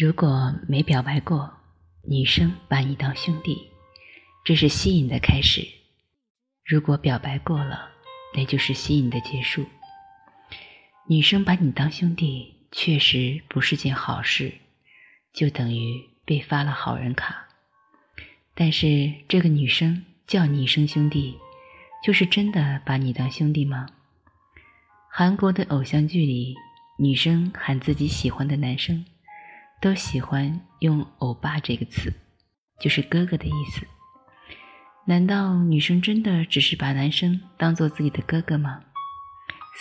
如果没表白过，女生把你当兄弟，这是吸引的开始；如果表白过了，那就是吸引的结束。女生把你当兄弟，确实不是件好事，就等于被发了好人卡。但是这个女生叫你一声兄弟，就是真的把你当兄弟吗？韩国的偶像剧里，女生喊自己喜欢的男生。都喜欢用“欧巴”这个词，就是哥哥的意思。难道女生真的只是把男生当做自己的哥哥吗？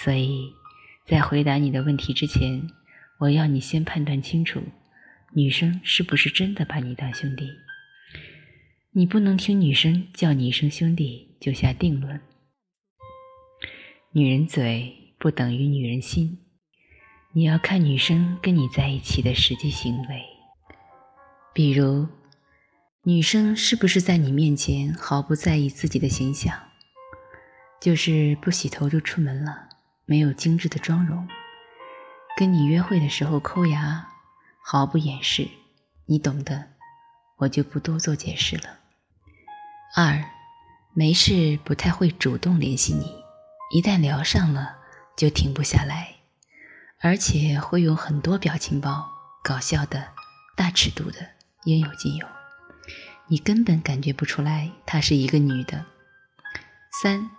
所以在回答你的问题之前，我要你先判断清楚，女生是不是真的把你当兄弟。你不能听女生叫你一声兄弟就下定论。女人嘴不等于女人心。你要看女生跟你在一起的实际行为，比如，女生是不是在你面前毫不在意自己的形象，就是不洗头就出门了，没有精致的妆容，跟你约会的时候抠牙，毫不掩饰，你懂的，我就不多做解释了。二，没事不太会主动联系你，一旦聊上了就停不下来。而且会用很多表情包，搞笑的、大尺度的，应有尽有。你根本感觉不出来她是一个女的。三，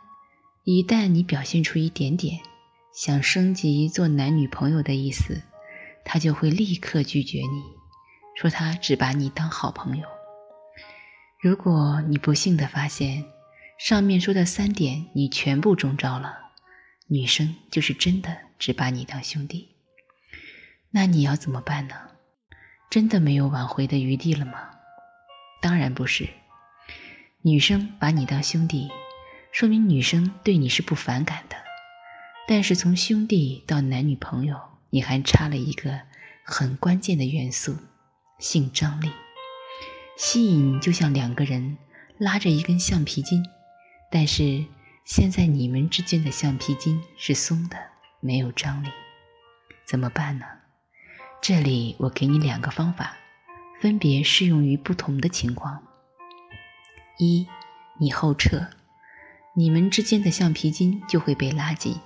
一旦你表现出一点点想升级做男女朋友的意思，她就会立刻拒绝你，说她只把你当好朋友。如果你不幸的发现上面说的三点你全部中招了，女生就是真的。只把你当兄弟，那你要怎么办呢？真的没有挽回的余地了吗？当然不是。女生把你当兄弟，说明女生对你是不反感的。但是从兄弟到男女朋友，你还差了一个很关键的元素——性张力。吸引就像两个人拉着一根橡皮筋，但是现在你们之间的橡皮筋是松的。没有张力，怎么办呢？这里我给你两个方法，分别适用于不同的情况。一，你后撤，你们之间的橡皮筋就会被拉紧。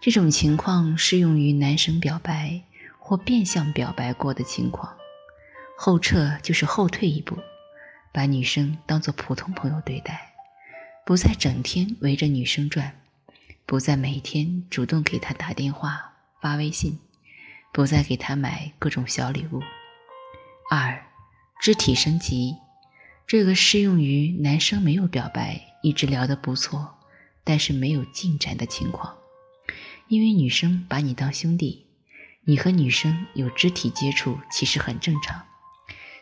这种情况适用于男生表白或变相表白过的情况。后撤就是后退一步，把女生当做普通朋友对待，不再整天围着女生转。不再每天主动给他打电话、发微信，不再给他买各种小礼物。二，肢体升级，这个适用于男生没有表白，一直聊得不错，但是没有进展的情况。因为女生把你当兄弟，你和女生有肢体接触其实很正常。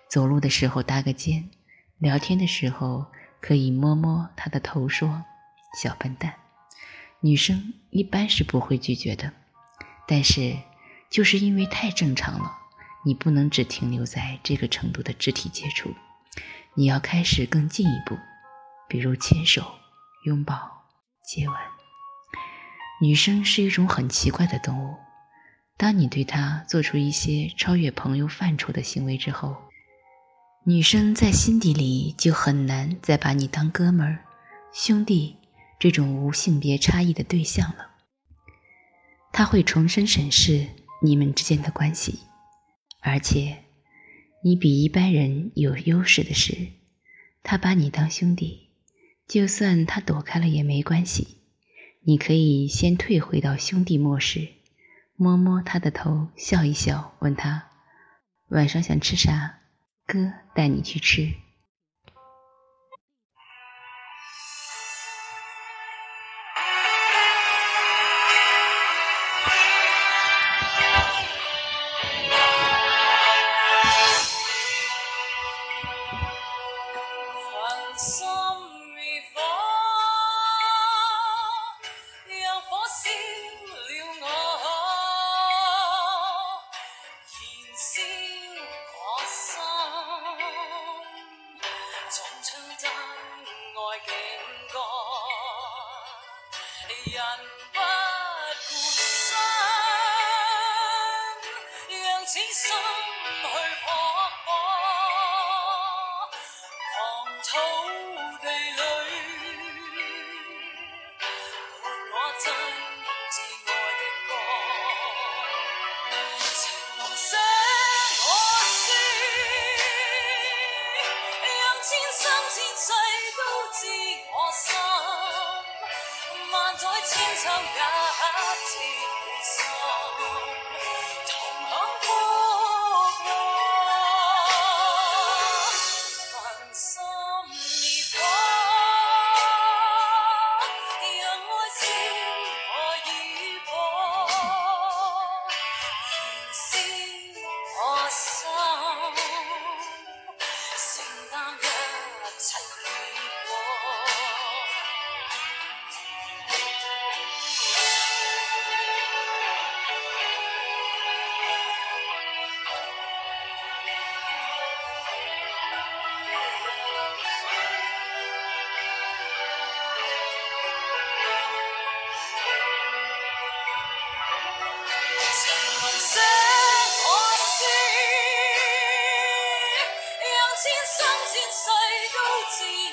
走路的时候搭个肩，聊天的时候可以摸摸她的头，说：“小笨蛋。”女生一般是不会拒绝的，但是就是因为太正常了，你不能只停留在这个程度的肢体接触，你要开始更进一步，比如牵手、拥抱、接吻。女生是一种很奇怪的动物，当你对她做出一些超越朋友范畴的行为之后，女生在心底里就很难再把你当哥们儿、兄弟。这种无性别差异的对象了，他会重新审视你们之间的关系，而且你比一般人有优势的是，他把你当兄弟，就算他躲开了也没关系，你可以先退回到兄弟模式，摸摸他的头，笑一笑，问他晚上想吃啥，哥带你去吃。偷也刻世都自